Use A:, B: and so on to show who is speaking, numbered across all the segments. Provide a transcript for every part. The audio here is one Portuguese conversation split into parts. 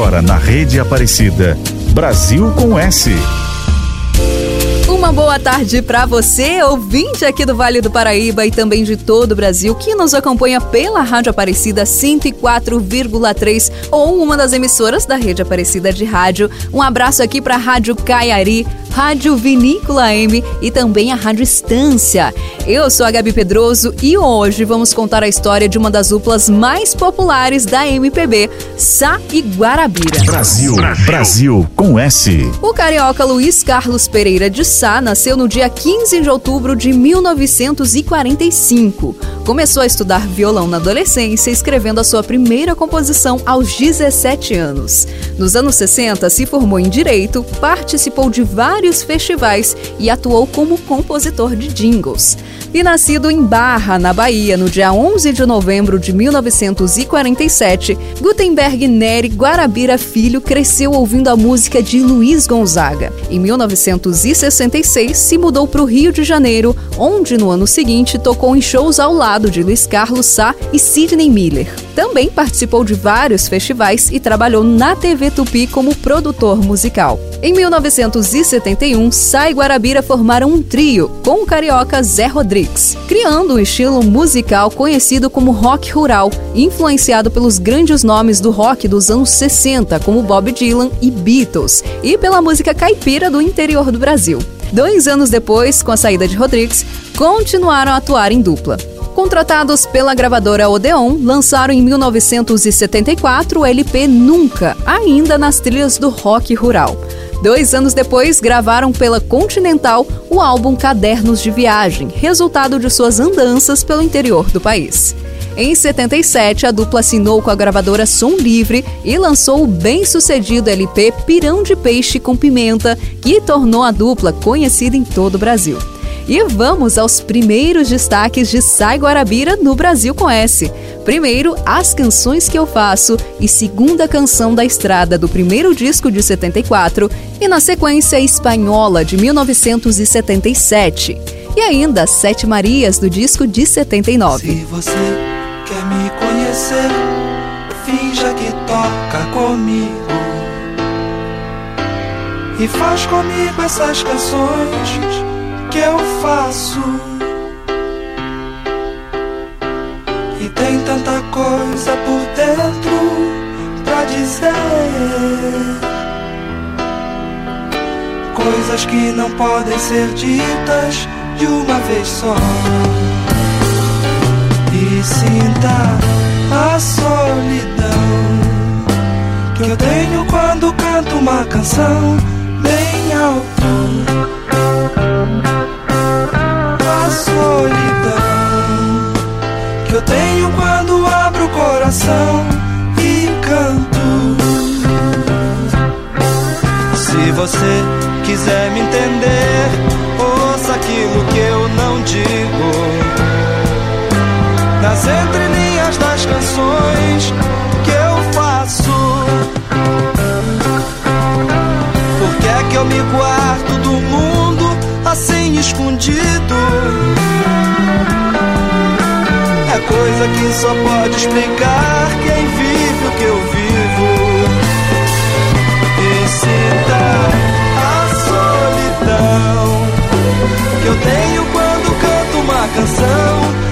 A: Agora na Rede Aparecida. Brasil com S.
B: Uma boa tarde para você, ouvinte aqui do Vale do Paraíba e também de todo o Brasil, que nos acompanha pela Rádio Aparecida 104,3 ou uma das emissoras da Rede Aparecida de Rádio. Um abraço aqui para Rádio Caiari, Rádio Vinícola M e também a Rádio Estância. Eu sou a Gabi Pedroso e hoje vamos contar a história de uma das duplas mais populares da MPB, Sá e Guarabira.
A: Brasil, Brasil com S.
B: O carioca Luiz Carlos Pereira de Sá nasceu no dia 15 de outubro de 1945. Começou a estudar violão na adolescência, escrevendo a sua primeira composição aos 17 anos. Nos anos 60, se formou em Direito, participou de vários festivais e atuou como compositor de jingles. E nascido em Barra, na Bahia, no dia 11 de novembro de 1947, Gutenberg Neri Guarabira Filho cresceu ouvindo a música de Luiz Gonzaga. Em 1966, se mudou para o Rio de Janeiro, onde no ano seguinte tocou em shows ao lado de Luiz Carlos Sá e Sidney Miller. Também participou de vários festivais e trabalhou na TV Tupi como produtor musical. Em 1971, Sá e Guarabira formaram um trio com o carioca Zé Rodrigues, criando um estilo musical conhecido como rock rural, influenciado pelos grandes nomes do rock dos anos 60, como Bob Dylan e Beatles, e pela música caipira do interior do Brasil. Dois anos depois, com a saída de Rodrigues, continuaram a atuar em dupla. Contratados pela gravadora Odeon, lançaram em 1974 o LP Nunca, ainda nas trilhas do rock rural. Dois anos depois, gravaram pela Continental o álbum Cadernos de Viagem, resultado de suas andanças pelo interior do país. Em 77, a dupla assinou com a gravadora Som Livre e lançou o bem-sucedido LP Pirão de Peixe com Pimenta, que tornou a dupla conhecida em todo o Brasil. E vamos aos primeiros destaques de Sai Guarabira no Brasil com S. Primeiro, As Canções que Eu Faço e segunda canção da estrada do primeiro disco de 74 e na sequência Espanhola de 1977. E ainda Sete Marias do disco de 79.
C: Se você quer me conhecer, finja que toca comigo. E faz comigo essas canções que eu faço. E tem tanta coisa por dentro pra dizer. Coisas que não podem ser ditas de uma vez só. E sinta a solidão que eu tenho quando canto uma canção bem alto solidão que eu tenho quando abro o coração e canto. Se você quiser me entender, ouça aquilo que eu não digo. Nas entrelinhas das canções que eu faço. Por que é que eu me guardo do mundo? Assim escondido. É coisa que só pode explicar quem vive o que eu vivo. E sinta a solidão que eu tenho quando canto uma canção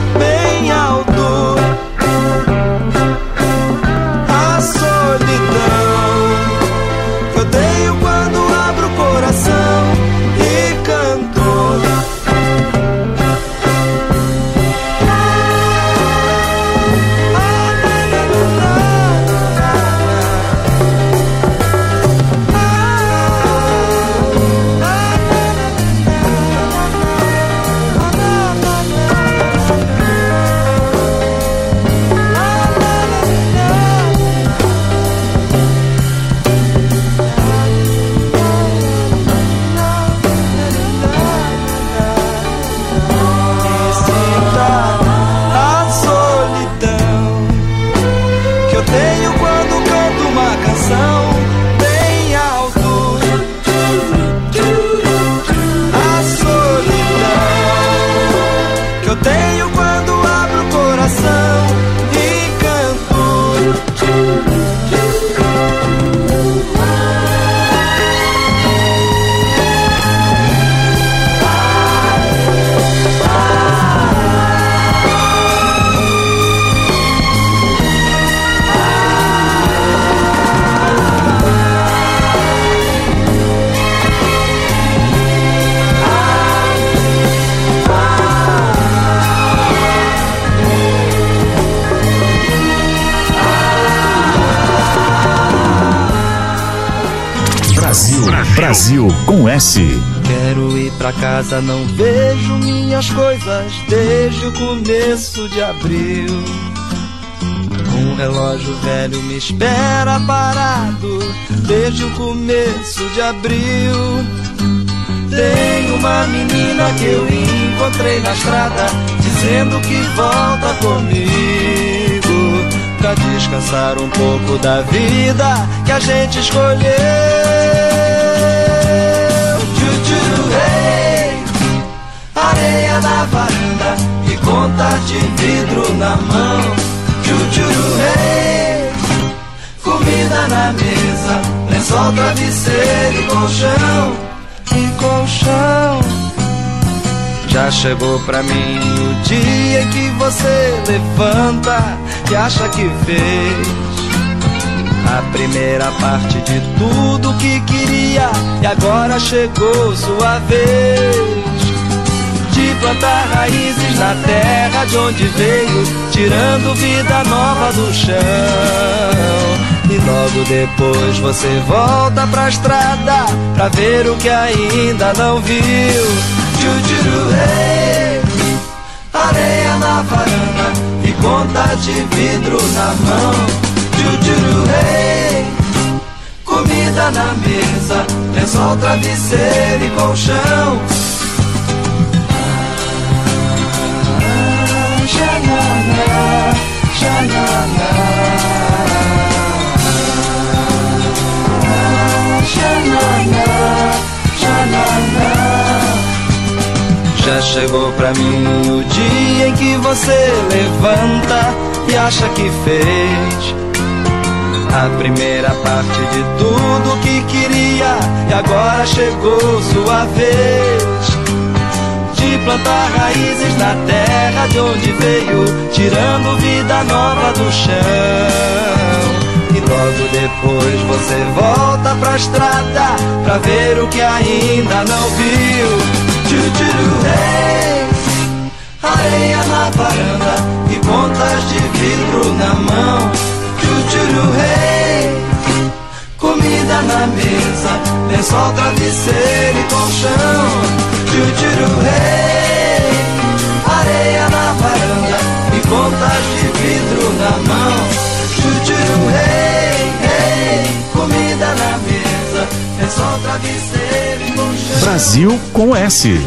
C: Quero ir pra casa, não vejo minhas coisas desde o começo de abril. Um relógio velho me espera parado desde o começo de abril. Tem uma menina que eu encontrei na estrada dizendo que volta comigo pra descansar um pouco da vida que a gente escolheu. Tchutchu, hey, areia na varanda e conta de vidro na mão. Comida na mesa, lençol, travesseiro e colchão, e colchão. Já chegou pra mim o dia que você levanta e acha que fez a primeira parte de tudo que queria e agora chegou sua vez de plantar raízes na terra de onde veio, tirando vida nova do chão. E logo depois você volta pra estrada pra ver o que ainda não viu. Rei, areia na varanda e conta de vidro na mão. Tchutchuru, rei, comida na mesa, lençol, travesseiro e colchão. Já chegou pra mim o dia em que você levanta e acha que fez a primeira parte de tudo que queria e agora chegou sua vez de plantar raízes na terra de onde veio, tirando vida nova do chão. E logo depois você volta pra estrada pra ver o que ainda não viu. Tchutchuru, hey, areia na varanda e pontas de vidro na mão. Tchutchuru, hey, comida na mesa, lençol, travesseiro e colchão. Tchutchuru, hey, areia na varanda e contas de vidro na mão. Tchutchuru, hey, hey, comida na mesa, só travesseiro e colchão.
A: Brasil com S.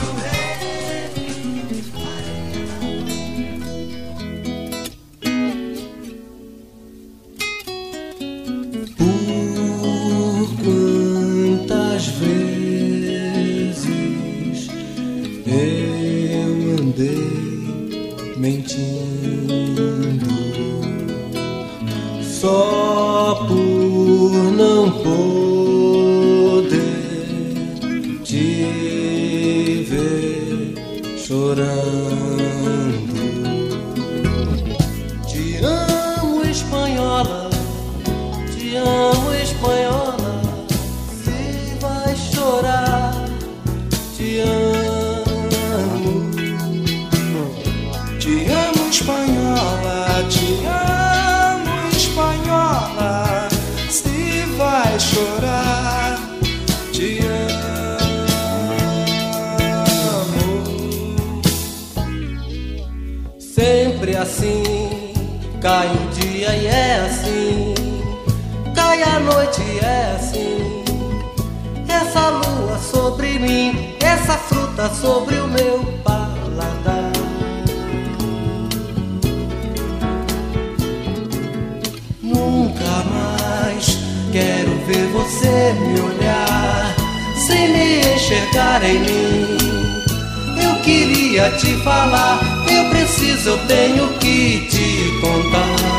A: Quero
D: ver você me olhar sem me enxergar em mim. Eu queria te falar, eu preciso, eu tenho que te contar.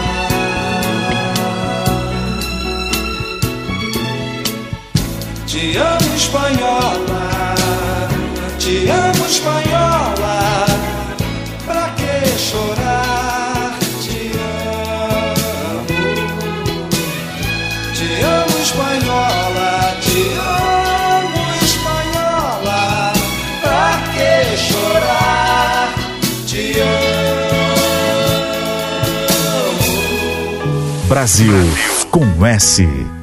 D: Te
C: amo espanhola, te amo espanhola, pra que chorar? Brasil com S.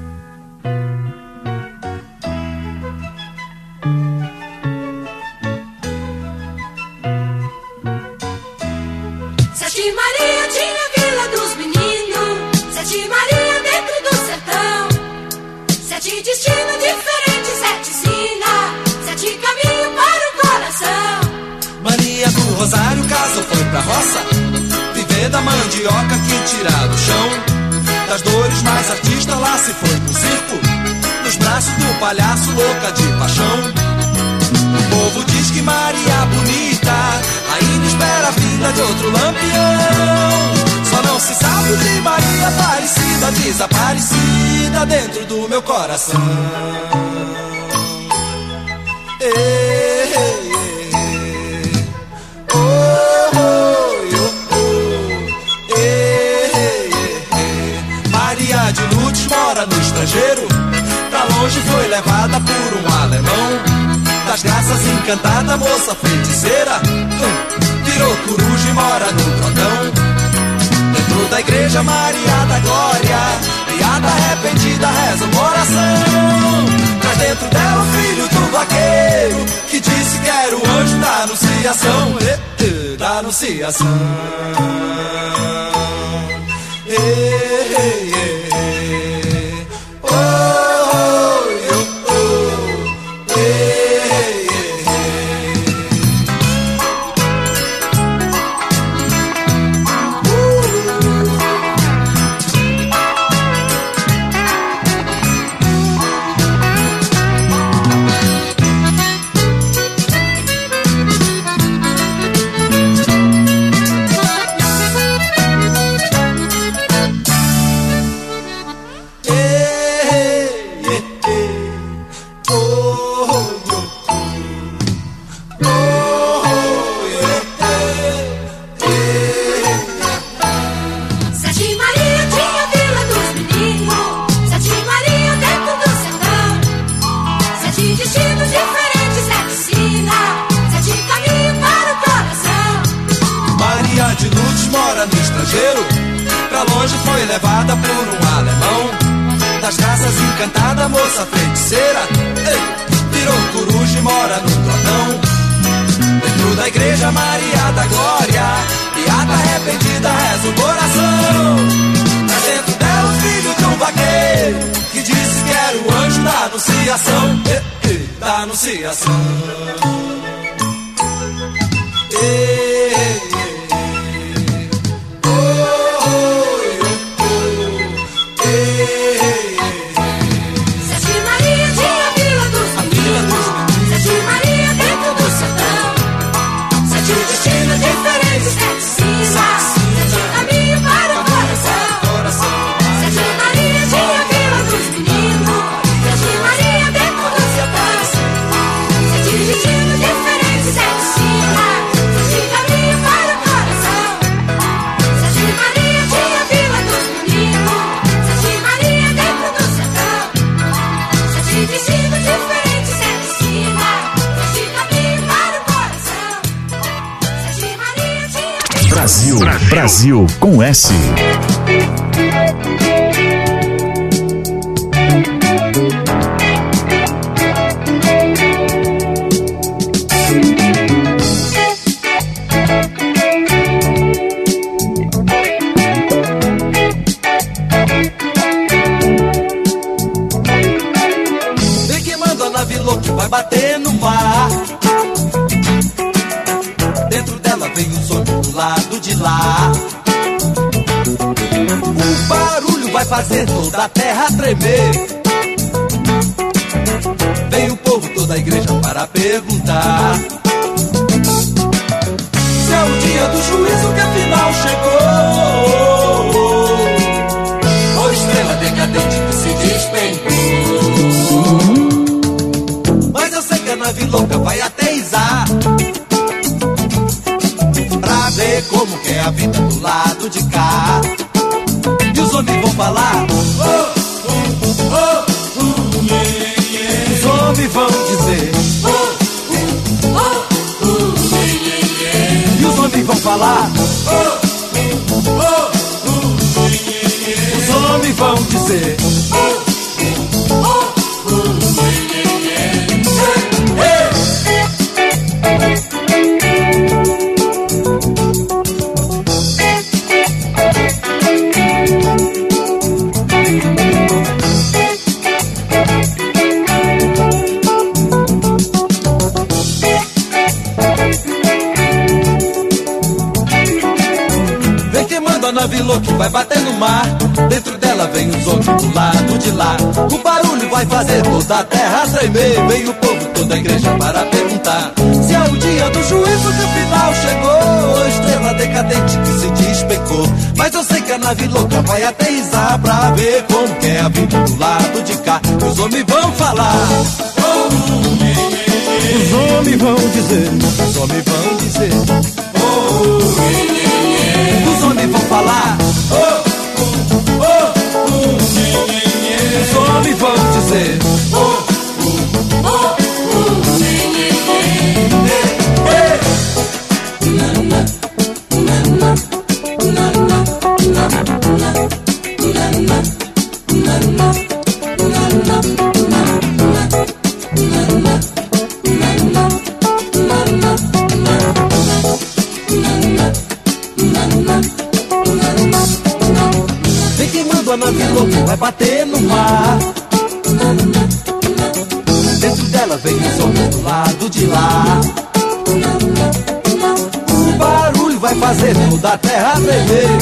C: coração. Maria de Lourdes mora no estrangeiro. Pra longe foi levada por um alemão das graças encantada, moça feiticeira. Hum, virou coruja e mora no grotão. Dentro da igreja Maria da Glória, piada arrependida, reza uma oração. Traz dentro dela o filho do vaqueiro, que disse que era o anjo da anunciação. Da anunciação. E, encantada, moça feiticeira. Ei, virou coruja e mora no grotão. Dentro da igreja Maria da Glória, piada arrependida, reza o coração. Tá dentro dela o filho de um vaqueiro, que disse que era o anjo da anunciação. Da anunciação.
A: Brasil com S.
C: fazer toda a terra tremer. Vem o povo, toda a igreja para perguntar. Se é o dia do juízo que afinal chegou. Ou estrela decadente que se despencou. Mas eu sei que a nave louca vai aterrissar Pra ver como que é a vida do lado de cá falar. Os homens vão dizer. E os homens vão falar. Os homens vão dizer vai fazer toda a terra tremer. Vem o povo, toda a igreja para perguntar se é o dia do juízo que final chegou. Estrela decadente que se despencou. Mas eu sei que a nave louca vai aterrissar pra ver como que é a vida do lado de cá. Os homens vão falar. Os homens vão dizer, os homens vão dizer. Os homens vão falar. Vão terra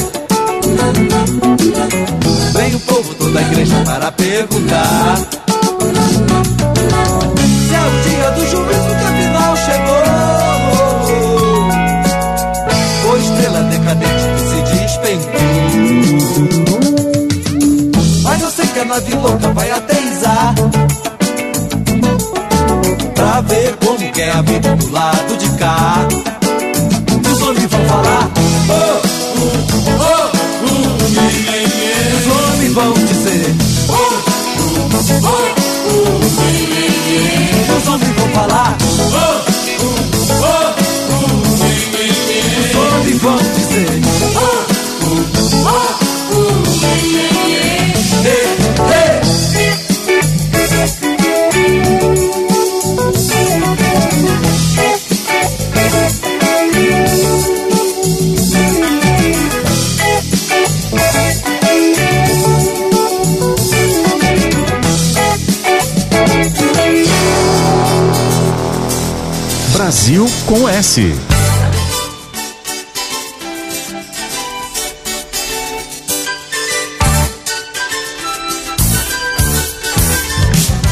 A: Brasil com S.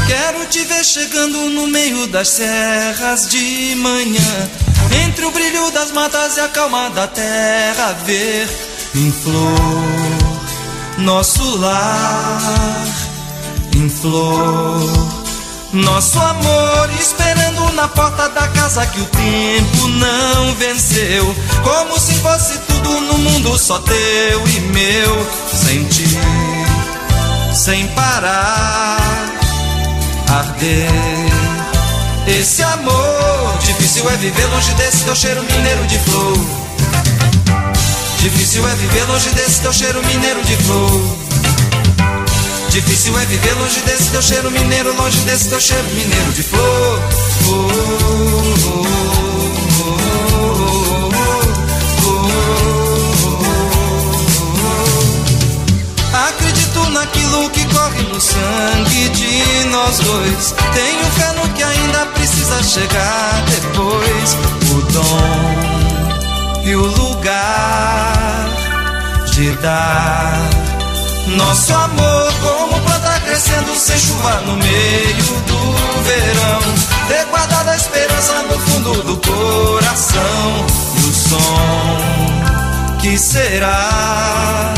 C: Quero te ver chegando no meio das serras de manhã. Entre o brilho das matas e a calma da terra, ver em flor nosso lar. Em flor, nosso amor esperando na porta da casa que o tempo não venceu. Como se fosse tudo no mundo só teu e meu. Sentir sem parar arder. Esse amor, difícil é viver longe desse teu cheiro mineiro de flor. Difícil é viver longe desse teu cheiro mineiro de flor. Difícil é viver longe desse teu cheiro mineiro, longe desse teu cheiro mineiro de flor. Acredito naquilo que corre no sangue de nós dois. Tenho fé no que ainda precisa chegar depois. O dom e o lugar de dar nosso amor como planta crescendo sem chuva no meio do verão. Ter guardado a esperança no fundo do coração. E o som que será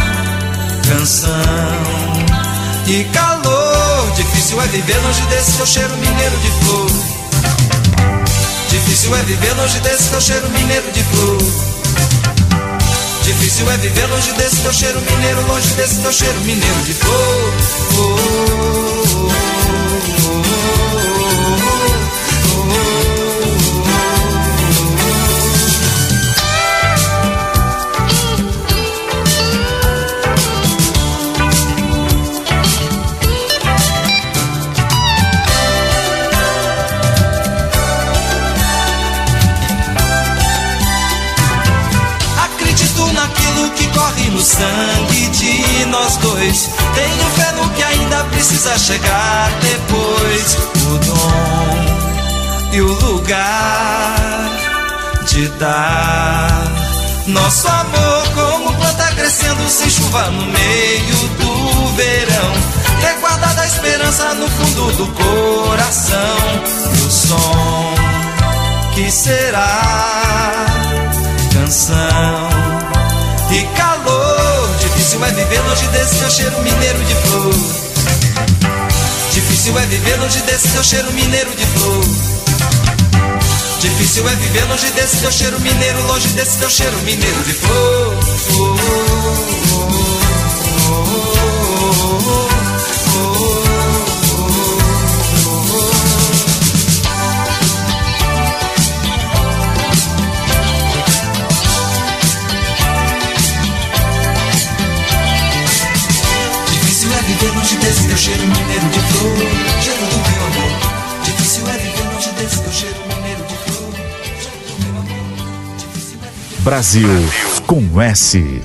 C: canção e calor. Difícil é viver longe desse teu cheiro mineiro de flor. Difícil é viver longe desse teu cheiro mineiro de flor. Difícil é viver longe desse teu cheiro mineiro, longe desse teu cheiro mineiro de flor. sangue de nós dois. Tenho fé no que ainda precisa chegar depois. O dom e o lugar de dar nosso amor como planta crescendo sem chuva no meio do verão. Guardada a esperança no fundo do coração. E o som que será canção. E Difícil é viver longe desse seu cheiro mineiro de flor. Difícil é viver longe desse seu cheiro mineiro de flor. Difícil é viver longe desse seu cheiro mineiro, longe desse seu cheiro mineiro de flor. desse teu cheiro mineiro de flor, cheiro do meu amor. Difícil é viver longe desse teu cheiro mineiro de flor, cheiro do meu amor. Difícil é viver...
A: Brasil com S.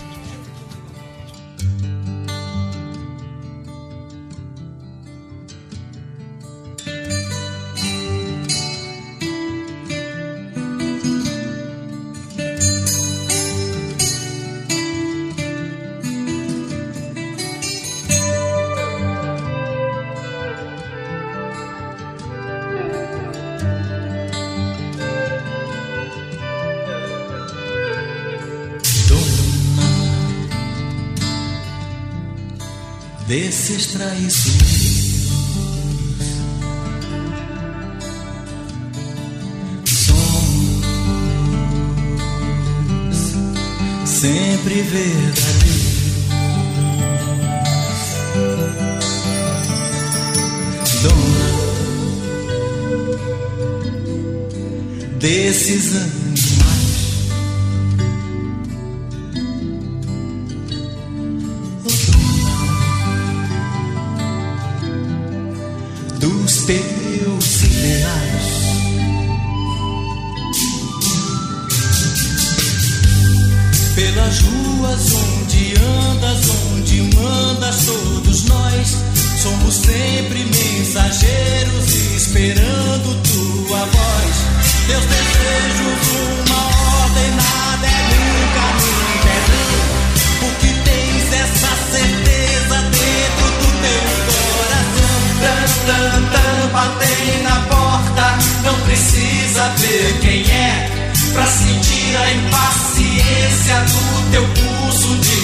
C: precisa ver quem é pra sentir a impaciência do teu pulso de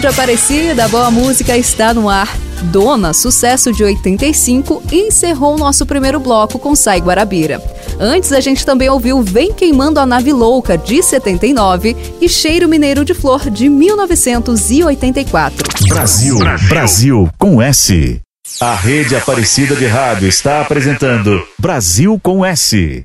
B: Rádio Aparecida, boa música está no ar. Dona, sucesso de 85, encerrou nosso primeiro bloco com Sai Guarabira. Antes a gente também ouviu Vem Queimando a Nave Louca, de 79, e Cheiro Mineiro de Flor, de 1984.
A: Brasil, Brasil com S. A rede Aparecida de Rádio está apresentando Brasil com S.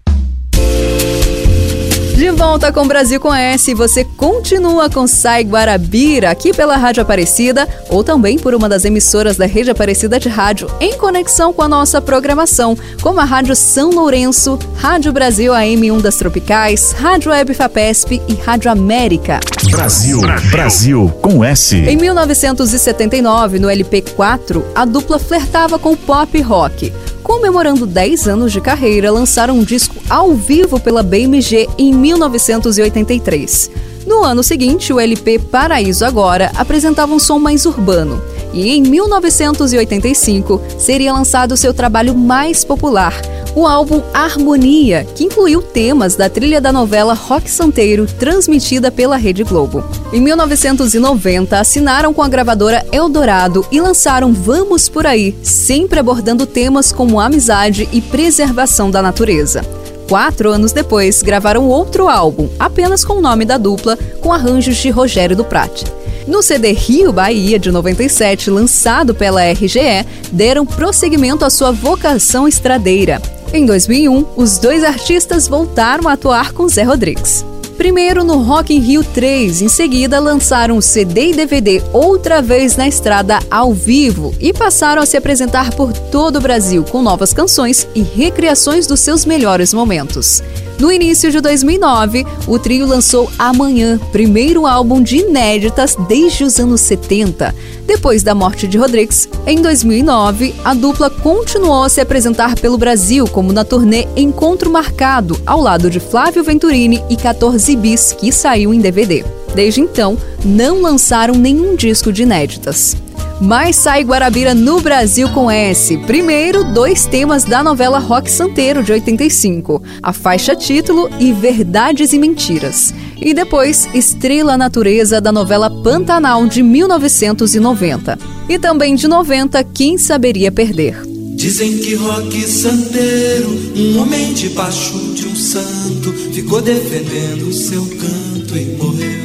B: De volta com Brasil com S, você continua com Sai Guarabira aqui pela Rádio Aparecida ou também por uma das emissoras da Rede Aparecida de Rádio em conexão com a nossa programação, como a Rádio São Lourenço, Rádio Brasil AM1 das Tropicais, Rádio Web Fapesp e Rádio América.
A: Brasil, Brasil com S.
B: Em 1979, no LP4, a dupla flertava com pop rock comemorando 10 anos de carreira, lançaram um disco ao vivo pela BMG em 1983. No ano seguinte, o LP Paraíso Agora apresentava um som mais urbano. E em 1985 seria lançado seu trabalho mais popular, o álbum Harmonia, que incluiu temas da trilha da novela Rock Santeiro, transmitida pela Rede Globo. Em 1990, assinaram com a gravadora Eldorado e lançaram Vamos Por Aí, sempre abordando temas como amizade e preservação da natureza. Quatro anos depois, gravaram outro álbum, apenas com o nome da dupla, com arranjos de Rogério do Prate. No CD Rio Bahia de 97, lançado pela RGE, deram prosseguimento à sua vocação estradeira. Em 2001, os dois artistas voltaram a atuar com Zé Rodrigues. Primeiro no Rock in Rio 3, em seguida lançaram CD e DVD Outra Vez na Estrada ao vivo e passaram a se apresentar por todo o Brasil com novas canções e recriações dos seus melhores momentos. No início de 2009, o trio lançou Amanhã, primeiro álbum de inéditas desde os anos 70. Depois da morte de Rodrigues, em 2009, a dupla continuou a se apresentar pelo Brasil, como na turnê Encontro Marcado, ao lado de Flávio Venturini e 14 Bis, que saiu em DVD. Desde então, não lançaram nenhum disco de inéditas. Mas sai Guarabira no Brasil com S. Primeiro, dois temas da novela Rock Santeiro de 85, a faixa título e Verdades e Mentiras. E depois, Estrela Natureza da novela Pantanal de 1990. E também de 90, Quem Saberia Perder.
C: Dizem que Rock Santeiro, um homem debaixo de um santo, ficou defendendo seu canto e morreu.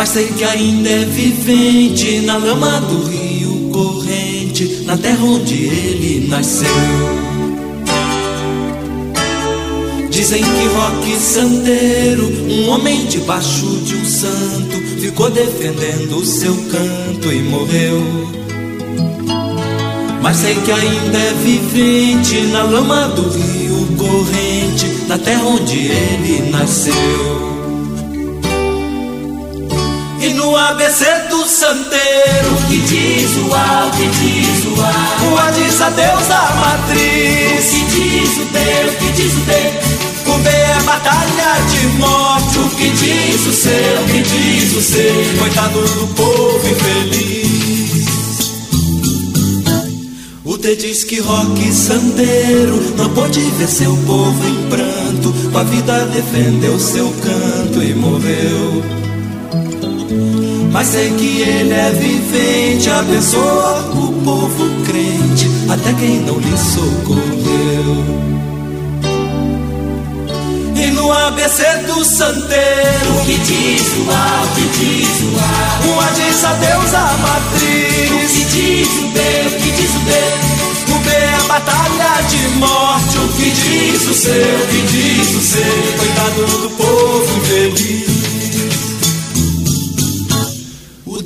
C: Mas sei que ainda é vivente na lama do rio corrente, na terra onde ele nasceu. Dizem que Roque Santeiro, um homem debaixo de um santo, ficou defendendo o seu canto e morreu. Mas sei que ainda é vivente na lama do rio corrente, na terra onde ele nasceu. E no ABC do Santeiro.
D: Que diz o A, que diz o A.
C: O A diz adeus à matriz.
D: Que diz o B, o que diz o B
C: O B é batalha de morte.
D: O que diz o C, o que diz o C.
C: Coitado do povo infeliz. O D diz que Roque Santeiro Não pôde ver seu povo em pranto. Com a vida defendeu seu canto e morreu mas sei que ele é vivente, abençoa o povo crente, até quem não lhe socorreu. E no ABC do Santeiro,
D: O que diz o A, o que diz o A?
C: uma diz adeus à
D: O
C: matriz,
D: que diz o B, o que diz o B?
C: O B é a batalha de morte, o que diz o C, o que diz o C, coitado do povo infeliz.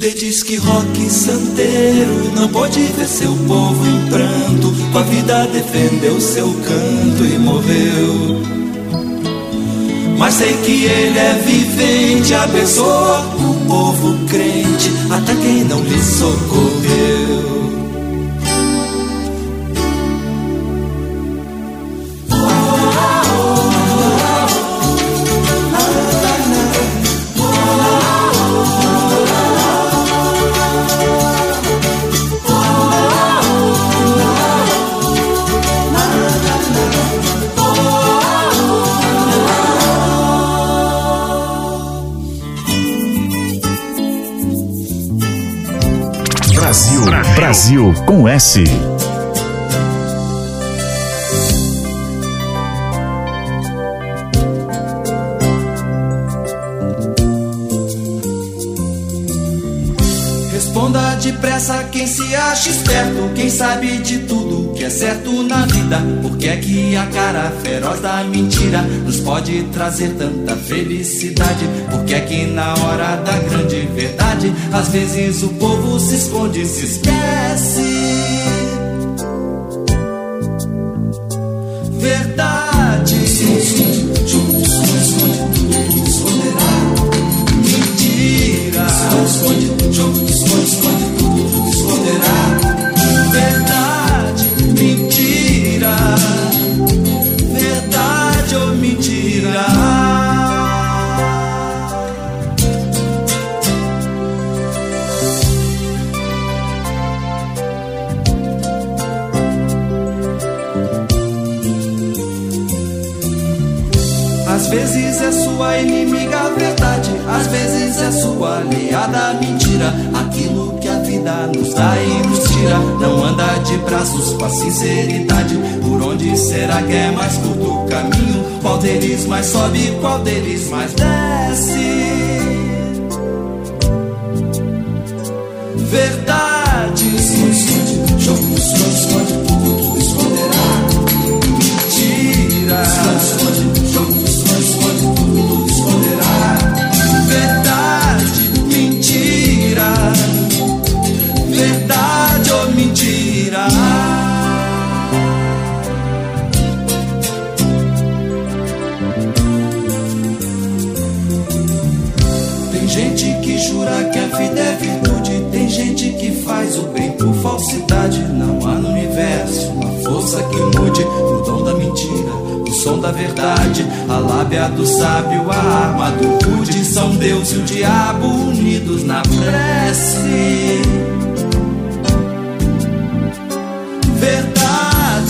C: D diz que Roque Santeiro não pôde ver seu povo em pranto, com a vida defendeu seu canto e morreu. Mas sei que ele é vivente, abençoa o povo crente, até quem não lhe socorreu.
A: Brasil com S.
C: Responda depressa quem se acha esperto, quem sabe de tudo que é certo na vida. Por que é que a cara feroz da mentira nos pode trazer tanta felicidade? Por que é que na hora da grande verdade, às vezes o povo se esconde se esquece? Verdade.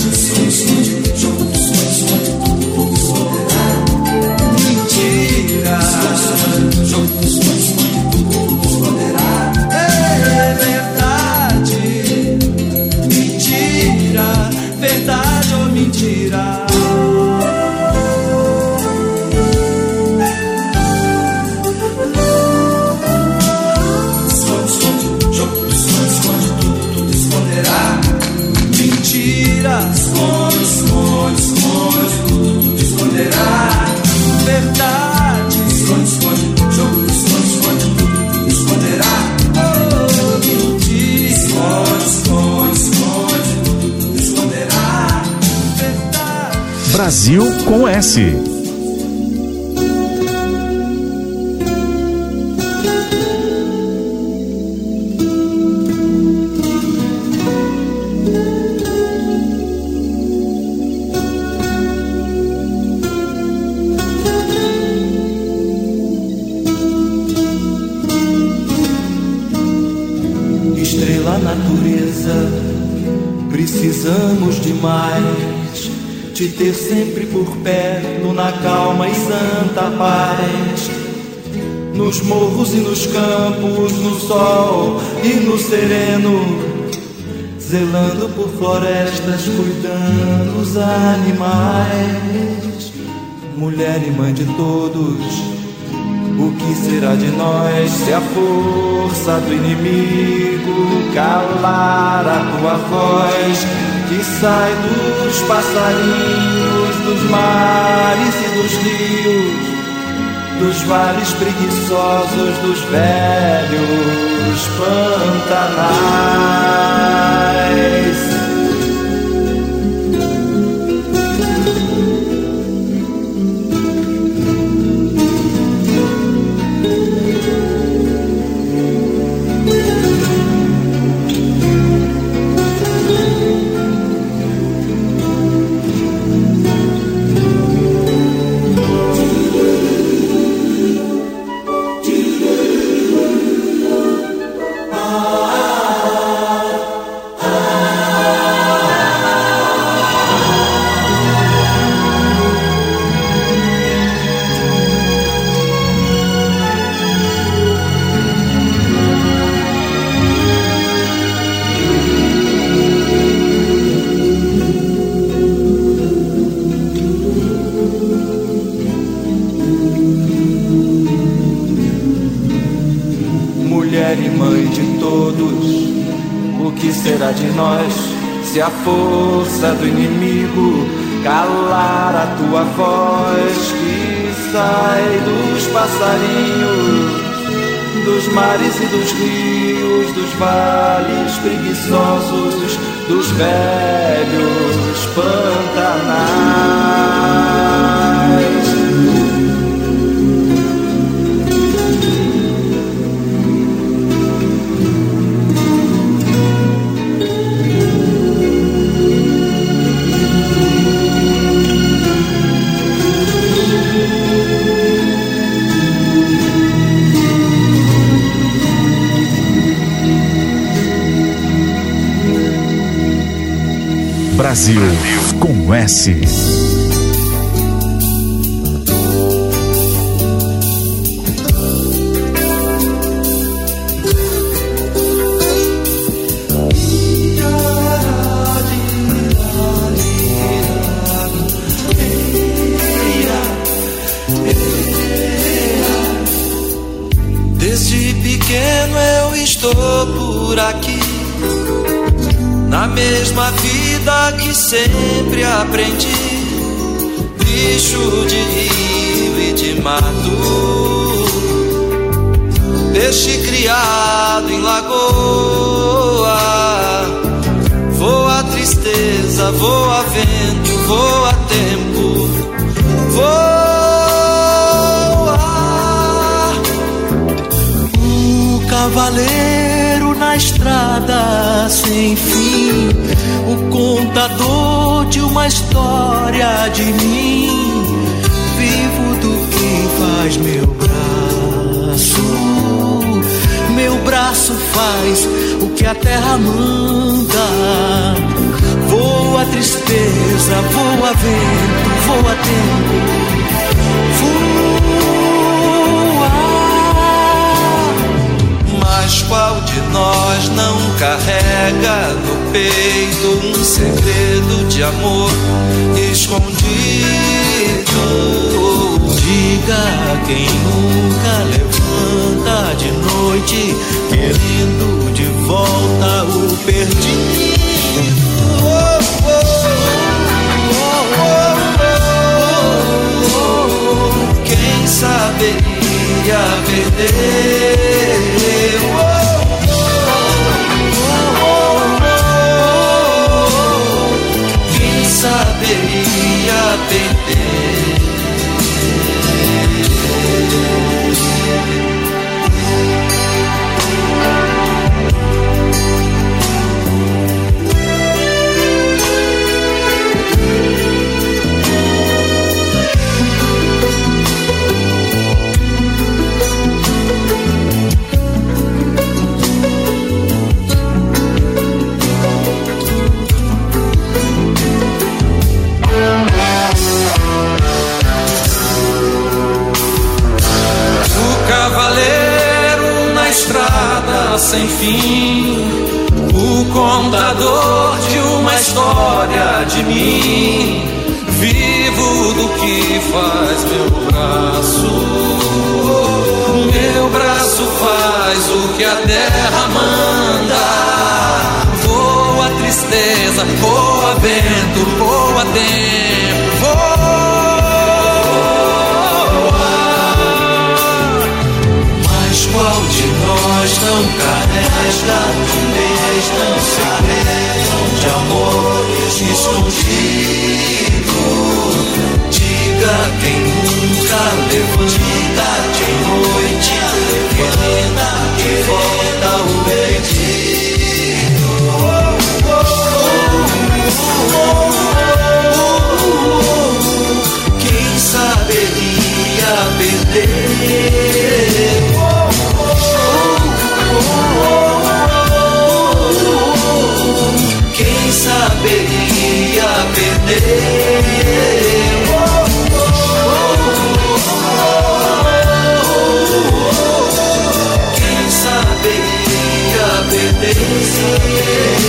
C: Verdade, esconde, esconde,
A: Brasil com S.
C: ter sempre por perto na calma e santa paz. Nos morros e nos campos, no sol e no sereno. Zelando por florestas, cuidando os animais. Mulher e mãe de todos. O que será de nós se a força do inimigo calar a tua voz que sai dos passarinhos, dos mares e dos rios, dos vales preguiçosos, dos velhos pantanais? Nós se a força do inimigo calar a tua voz que sai dos passarinhos? dos mares e dos rios, dos vales preguiçosos, dos velhos pantanais.
A: Brasil com S.
C: sempre aprendi. Bicho de rio e de mato, peixe criado em lagoa. Voa tristeza, voa vento, voa tempo, voa.
E: O cavaleiro na estrada sem fim, o contador de uma história de mim, vivo do que faz meu braço. Meu braço faz o que a terra manda. Voa tristeza, voa vento, voa tempo. Voa.
C: Mas qual de nós não carrega no peito um segredo de amor escondido?
E: Diga a quem nunca levanta de noite, querendo de volta o perdido.
C: Quem saberia perder? Saberia sem fim, o contador de uma história de mim, vivo do que faz meu braço. Meu braço faz o que a terra manda. Voa tristeza, voa vento, voa tempo, nós não carrega um mês tão segredo de amor escondido? Diga quem nunca levanta de noite, querendo que volta o perdido. Quem saberia perder? Perder?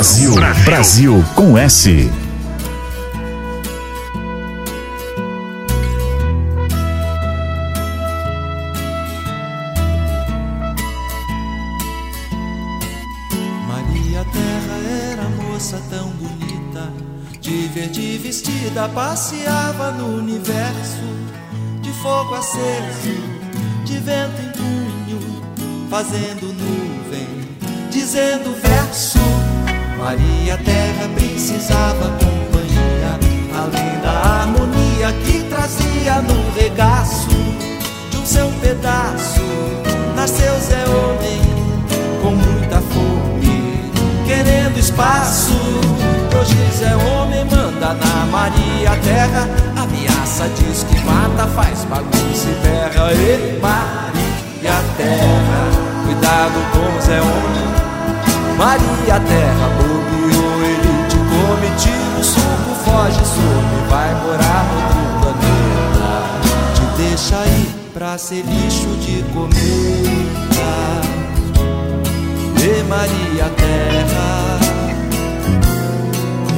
F: Brasil, Brasil com S.
C: Maria Terra era moça tão bonita, de verde vestida, passeava no universo, de fogo aceso, de vento em punho, fazendo nuvem, dizendo verso. Maria Terra precisava companhia, além da harmonia que trazia no regaço de um seu pedaço. Nasceu Zé Homem com muita fome, querendo espaço. Hoje Zé Homem manda na Maria Terra, ameaça, diz que mata, faz bagunça e berra. E Maria Terra, cuidado com Zé Homem. Maria Terra, come, tira o suco, foge, some, vai morar outro planeta. Te deixa aí pra ser lixo de comida. E Maria Terra,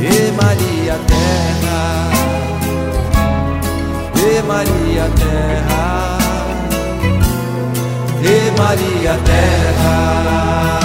C: e Maria Terra, e Maria Terra, e Maria Terra.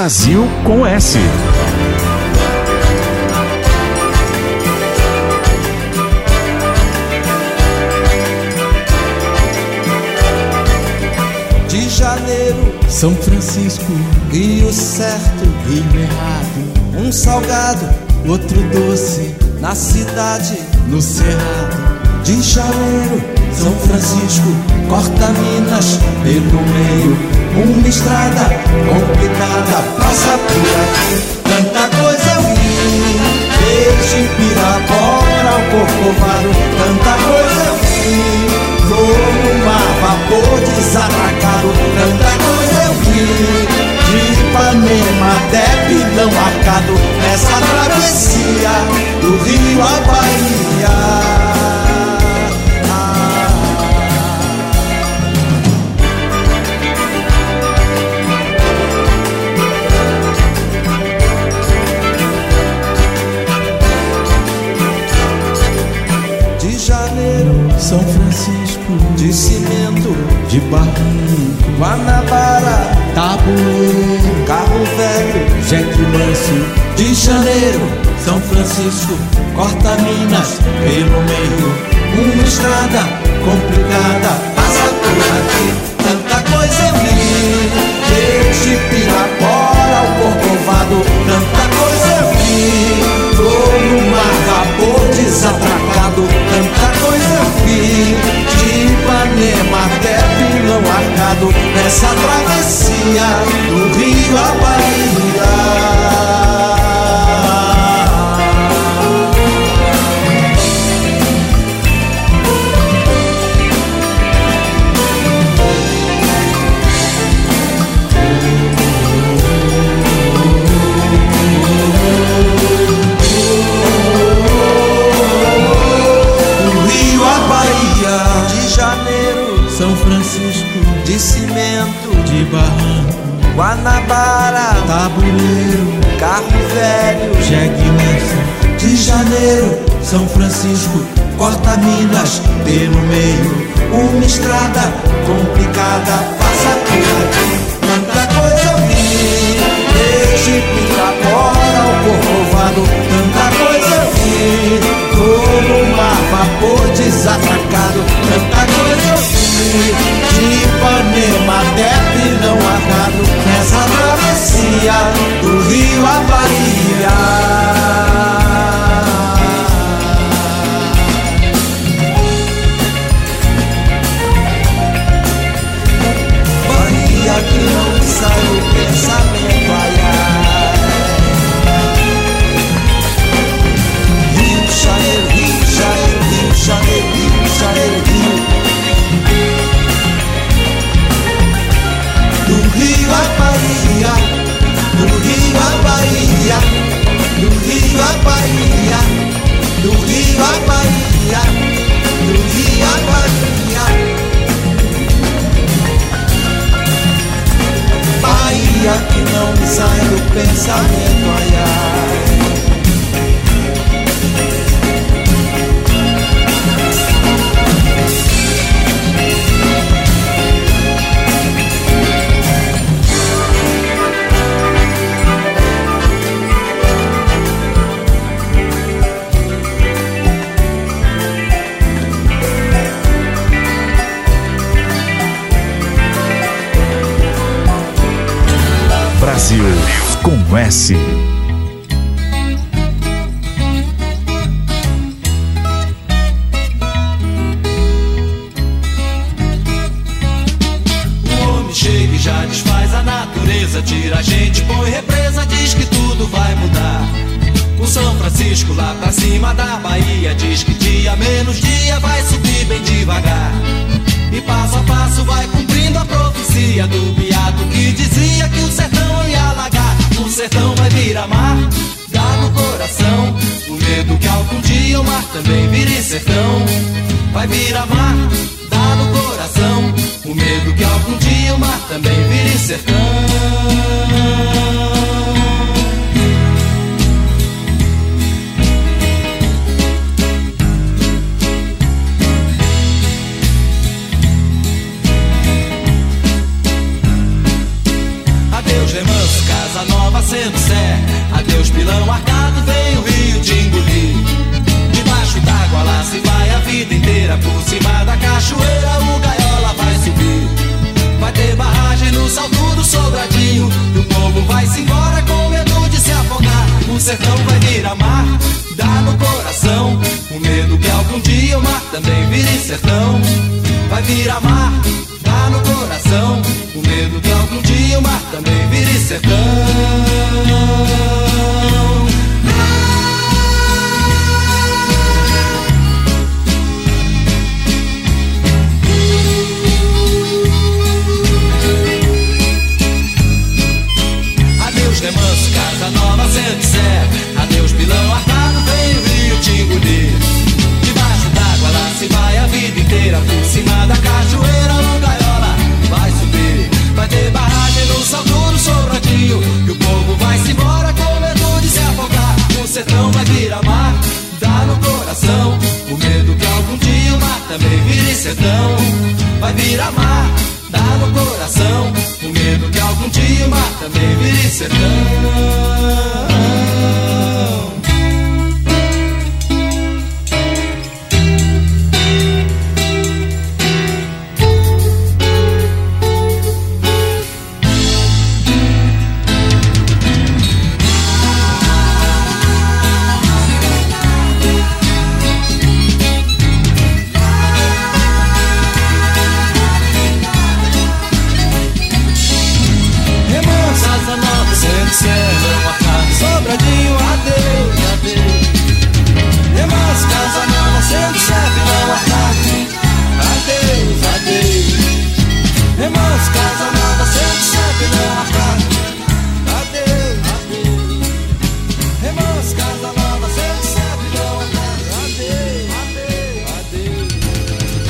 F: Brasil com S.
C: de janeiro,
E: São Francisco,
C: Rio certo,
E: Rio Errado,
C: um salgado
E: outro doce
C: na cidade
E: no Cerrado.
C: de janeiro. São Francisco corta Minas pelo meio, uma estrada complicada passa por aqui. Tanta coisa eu vi, desde Pirapora ao Corcovado. Tanta coisa eu vou no mar, vapor desatracado. Tanta coisa eu vi, de Ipanema até Pilão Arcado. Nessa travessia do Rio à Bahia. de cimento,
E: de barranco,
C: Guanabara,
E: tabuleiro, carro velho, jeque manso, de janeiro, São Francisco, corta Minas pelo meio, uma estrada complicada, passa por aqui, tanta coisa eu vi, desde Pirapora ao Corcovado, tanta coisa eu vi, todo no mar acabou desatracado, tanta coisa eu vi nessa travessia do rio
C: Havaí. Império,
E: Jegue
C: de Janeiro,
E: São Francisco,
C: corta Minas, pelo meio, uma estrada complicada, passa por aqui, tanta coisa eu vi, desde Piracora ao Corcovado, tanta coisa eu vi, como um mar vapor desatracado, tanta coisa eu vi, de Ipanema até Pinão Armado, nessa noite travessia do rio à Bahia. Bahia que não sai o pensamento.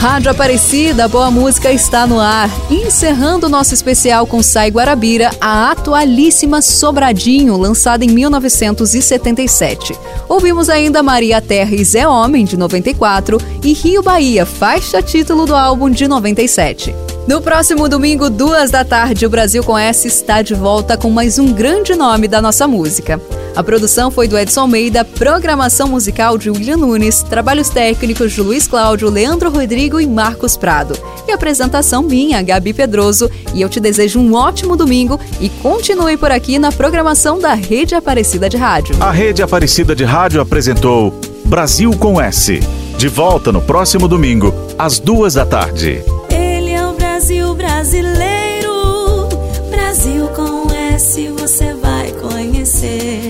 B: Rádio Aparecida, boa música está no ar. Encerrando nosso especial com Sai Guarabira, a atualíssima Sobradinho, lançada em 1977. Ouvimos ainda Maria Terra e Zé Homem, de 94, e Rio Bahia, faixa título do álbum de 97. No próximo domingo, duas da tarde, o Brasil com S está de volta com mais um grande nome da nossa música. A produção foi do Edson Almeida, programação musical de William Nunes, trabalhos técnicos de Luiz Cláudio, Leandro Rodrigo e Marcos Prado. E apresentação minha, Gabi Pedroso. E eu te desejo um ótimo domingo e continue por aqui na programação da Rede Aparecida de Rádio.
F: A Rede Aparecida de Rádio apresentou Brasil com S. De volta no próximo domingo, às duas da tarde.
G: Ele é o Brasil brasileiro. Brasil com S você vai conhecer.